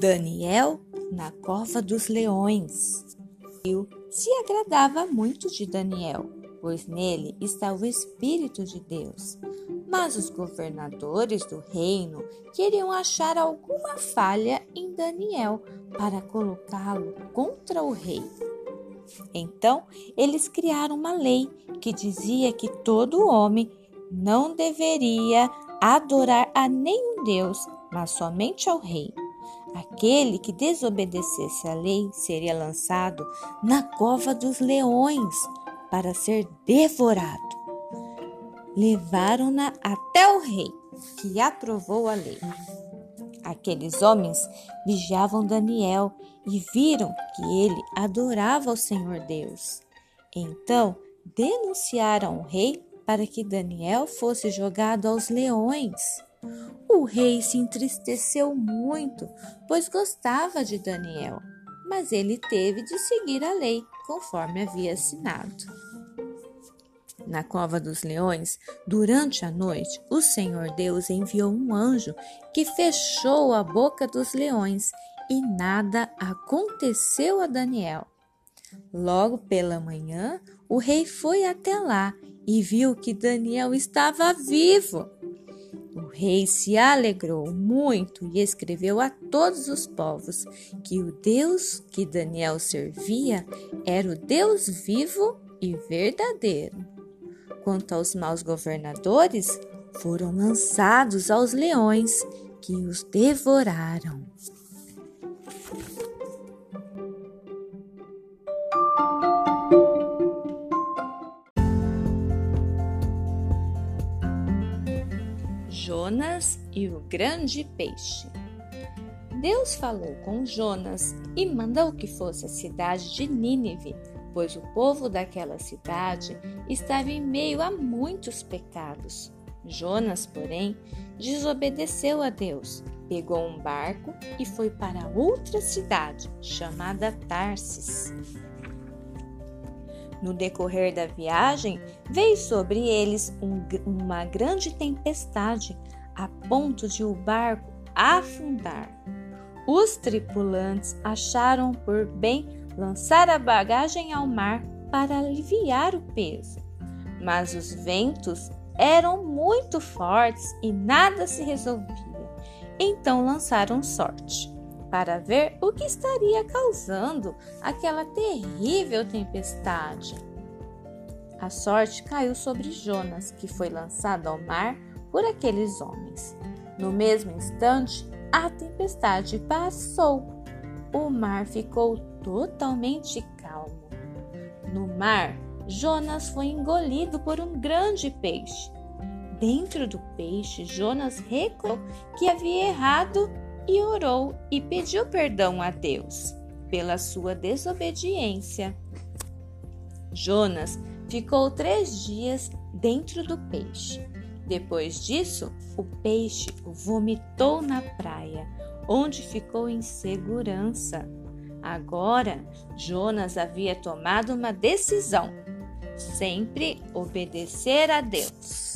Daniel na cova dos leões. Eu se agradava muito de Daniel, pois nele está o Espírito de Deus. Mas os governadores do reino queriam achar alguma falha em Daniel para colocá-lo contra o rei. Então, eles criaram uma lei que dizia que todo homem não deveria adorar a nenhum Deus, mas somente ao rei. Aquele que desobedecesse à lei seria lançado na cova dos leões para ser devorado. Levaram-na até o rei, que aprovou a lei. Aqueles homens vigiavam Daniel e viram que ele adorava o Senhor Deus. Então denunciaram o rei para que Daniel fosse jogado aos leões. O rei se entristeceu muito, pois gostava de Daniel, mas ele teve de seguir a lei conforme havia assinado. Na cova dos leões, durante a noite, o Senhor Deus enviou um anjo que fechou a boca dos leões e nada aconteceu a Daniel. Logo pela manhã, o rei foi até lá e viu que Daniel estava vivo. O rei se alegrou muito e escreveu a todos os povos que o Deus que Daniel servia era o Deus vivo e verdadeiro. Quanto aos maus governadores, foram lançados aos leões que os devoraram. Jonas e o grande peixe. Deus falou com Jonas e mandou que fosse à cidade de Nínive, pois o povo daquela cidade estava em meio a muitos pecados. Jonas, porém, desobedeceu a Deus, pegou um barco e foi para outra cidade, chamada Tarsis. No decorrer da viagem, veio sobre eles um, uma grande tempestade, a ponto de o barco afundar. Os tripulantes acharam por bem lançar a bagagem ao mar para aliviar o peso, mas os ventos eram muito fortes e nada se resolvia. Então lançaram sorte para ver o que estaria causando aquela terrível tempestade. A sorte caiu sobre Jonas, que foi lançado ao mar por aqueles homens. No mesmo instante, a tempestade passou. O mar ficou totalmente calmo. No mar, Jonas foi engolido por um grande peixe. Dentro do peixe, Jonas reconheceu que havia errado e orou e pediu perdão a Deus pela sua desobediência. Jonas ficou três dias dentro do peixe. Depois disso, o peixe o vomitou na praia, onde ficou em segurança. Agora, Jonas havia tomado uma decisão: sempre obedecer a Deus.